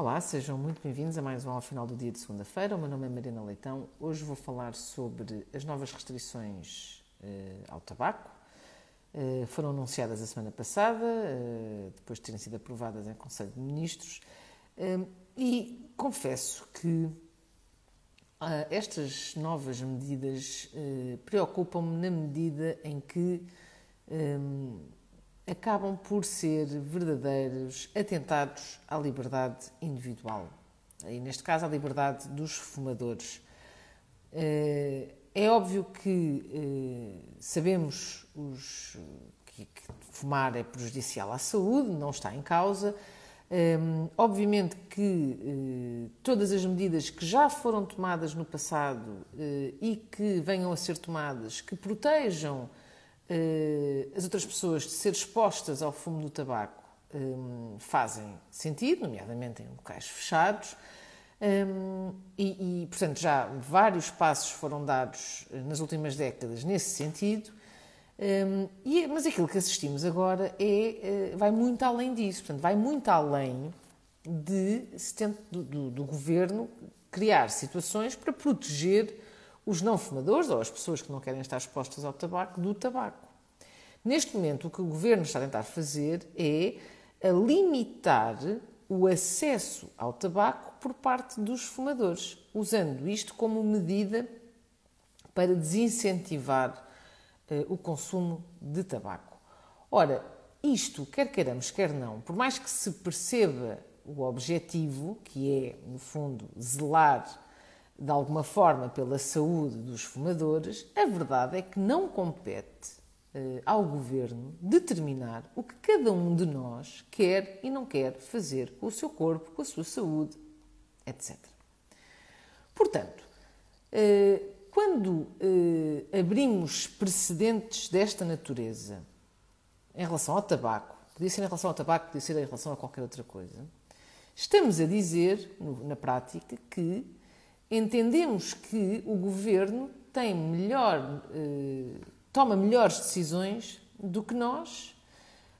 Olá, sejam muito bem-vindos a mais um ao final do dia de segunda-feira. O meu nome é Marina Leitão. Hoje vou falar sobre as novas restrições uh, ao tabaco. Uh, foram anunciadas a semana passada, uh, depois de terem sido aprovadas em Conselho de Ministros, e confesso que estas novas medidas preocupam-me na medida em que acabam por ser verdadeiros atentados à liberdade individual. E neste caso, à liberdade dos fumadores. Eh, é óbvio que eh, sabemos os, que, fumar é prejudicial à saúde, não está em causa. Ehm, obviamente que eh, todas as medidas que já foram tomadas no passado e que venham a ser tomadas, que protejam as outras pessoas de ser expostas ao fumo do tabaco um, fazem sentido, nomeadamente em locais fechados. Um, e, e, portanto, já vários passos foram dados eh, nas últimas décadas nesse sentido. Um, e, mas aquilo que assistimos agora é, vai muito além disso, portanto, vai muito além de do, do, do governo criar situações para proteger os não fumadores ou as pessoas que não querem estar expostas ao tabaco do tabaco. Neste momento, o que o governo está a tentar fazer é limitar o acesso ao tabaco por parte dos fumadores, usando isto como medida para desincentivar uh, o consumo de tabaco. Ora, isto, quer queiramos, quer não, por mais que se perceba o objetivo, que é, no fundo, zelar de alguma forma pela saúde dos fumadores, a verdade é que não compete uh, ao governo determinar o que cada um de nós quer e não quer fazer com o seu corpo, com a sua saúde, etc. Portanto, uh, quando uh, abrimos precedentes desta natureza em relação ao tabaco, podia ser em relação ao tabaco, podia ser em relação a qualquer outra coisa, estamos a dizer, na prática, que entendemos que o governo tem melhor, eh, toma melhores decisões do que nós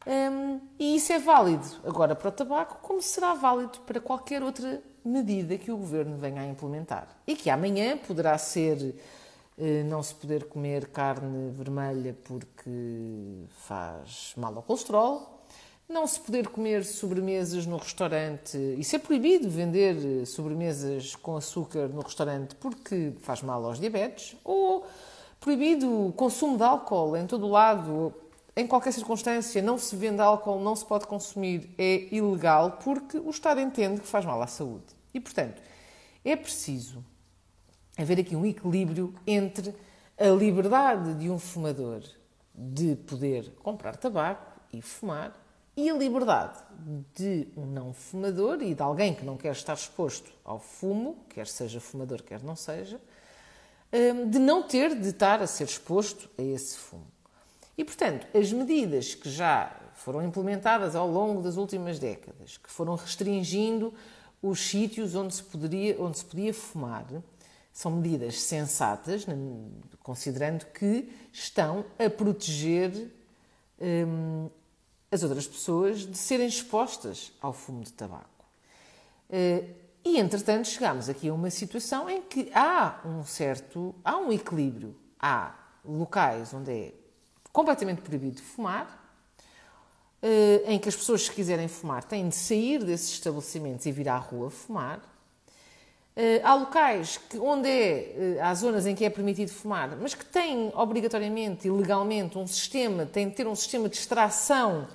um, e isso é válido agora para o tabaco, como será válido para qualquer outra medida que o governo venha a implementar. E que amanhã poderá ser eh, não se poder comer carne vermelha porque faz mal ao colesterol, não se poder comer sobremesas no restaurante. E ser proibido vender sobremesas com açúcar no restaurante porque faz mal aos diabetes, ou proibido o consumo de álcool em todo lado, em qualquer circunstância, não se vende álcool, não se pode consumir, é ilegal porque o Estado entende que faz mal à saúde. E, portanto, é preciso haver aqui um equilíbrio entre a liberdade de um fumador de poder comprar tabaco e fumar e a liberdade de um não fumador e de alguém que não quer estar exposto ao fumo, quer seja fumador, quer não seja, hum, de não ter de estar a ser exposto a esse fumo. E, portanto, as medidas que já foram implementadas ao longo das últimas décadas, que foram restringindo os sítios onde se, poderia, onde se podia fumar, são medidas sensatas, considerando que estão a proteger hum, as outras pessoas de serem expostas ao fumo de tabaco. Eh, e, entretanto, chegamos aqui a uma situação em que há um certo, há um equilíbrio. Há locais onde é completamente proibido fumar, eh, em que as pessoas, se quiserem fumar, têm de sair desses estabelecimentos e vir à rua fumar. Eh, há locais que, onde é, há zonas em que é permitido fumar, mas que têm obrigatoriamente e legalmente um sistema, têm de ter um sistema de extração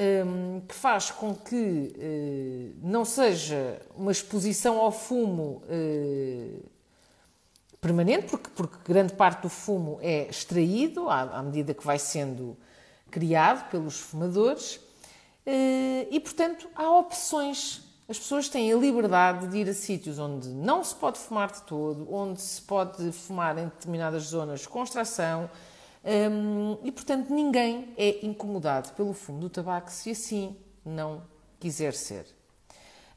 um, que faz com que uh, não seja uma exposição ao fumo uh, permanente, porque, porque, grande parte do fumo é extraído à, à medida que vai sendo criado pelos fumadores uh, e, portanto, há opções. As pessoas têm a liberdade de ir a sítios onde não se pode fumar de todo, onde se pode fumar em determinadas zonas com extração, um, e, portanto, ninguém é incomodado pelo fumo do tabaco se assim não quiser ser.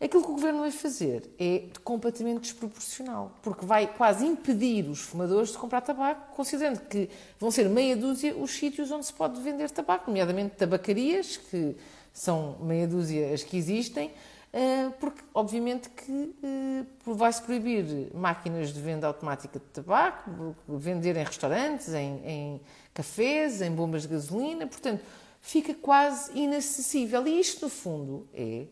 Aquilo que o governo vai fazer é completamente desproporcional, porque vai quase impedir os fumadores de comprar tabaco, considerando que vão ser meia dúzia os sítios onde se pode vender tabaco, nomeadamente tabacarias, que são meia dúzia as que existem, porque obviamente que eh, vai-se proibir máquinas de venda automática de tabaco, vender em restaurantes, em, em cafés, em bombas de gasolina, portanto, fica quase inacessível. E isto, no fundo, é,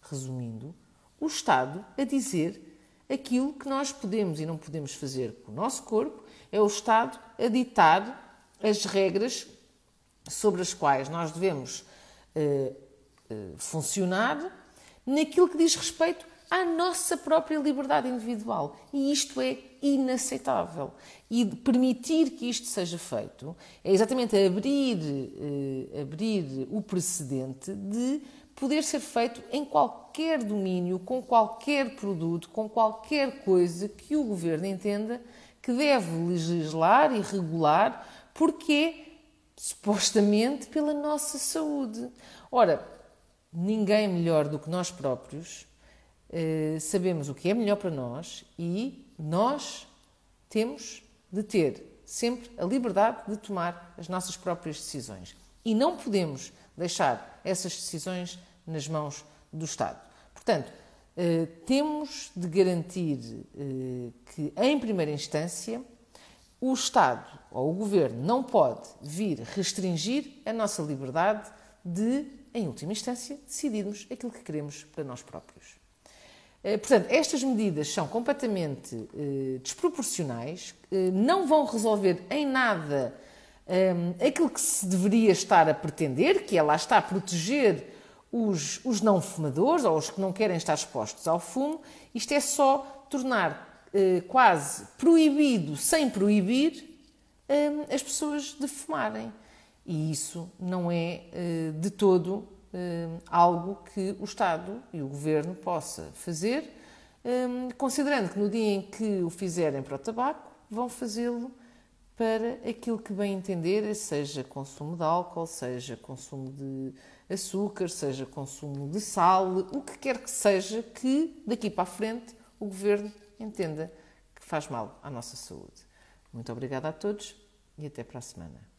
resumindo, o Estado a dizer aquilo que nós podemos e não podemos fazer com o nosso corpo, é o Estado a ditar as regras sobre as quais nós devemos uh, uh, funcionar naquilo que diz respeito à nossa própria liberdade individual. E isto é inaceitável. E permitir que isto seja feito é exatamente abrir, eh, abrir o precedente de poder ser feito em qualquer domínio, com qualquer produto, com qualquer coisa que o governo entenda que deve legislar e regular, porque é supostamente pela nossa saúde. Ora, ninguém melhor do que nós próprios eh, sabemos o que é melhor para nós e nós temos de ter sempre a liberdade de tomar as nossas próprias decisões. E não podemos deixar essas decisões nas mãos do Estado. Portanto, eh, temos de garantir eh, que, em primeira instância, o Estado ou o Governo não pode vir restringir a nossa liberdade de, em última instância, decidirmos aquilo que queremos para nós próprios. Eh, portanto, estas medidas são completamente eh, desproporcionais, eh, não vão resolver em nada aquilo que se deveria estar a pretender, que é lá está a proteger os, os não fumadores ou os que não querem estar expostos ao fumo. Isto é só tornar quase proibido, sem proibir, as pessoas de fumarem. E isso não é eh, de todo eh, algo que o Estado e o Governo possa fazer, eh, considerando que no dia em que o fizerem para o tabaco, vão fazê-lo para aquilo que bem entender, seja consumo de álcool, seja consumo de açúcar, seja consumo de sal, o que quer que seja que daqui para a frente o Governo entenda que faz mal à nossa saúde. Muito obrigada a todos e até para a semana.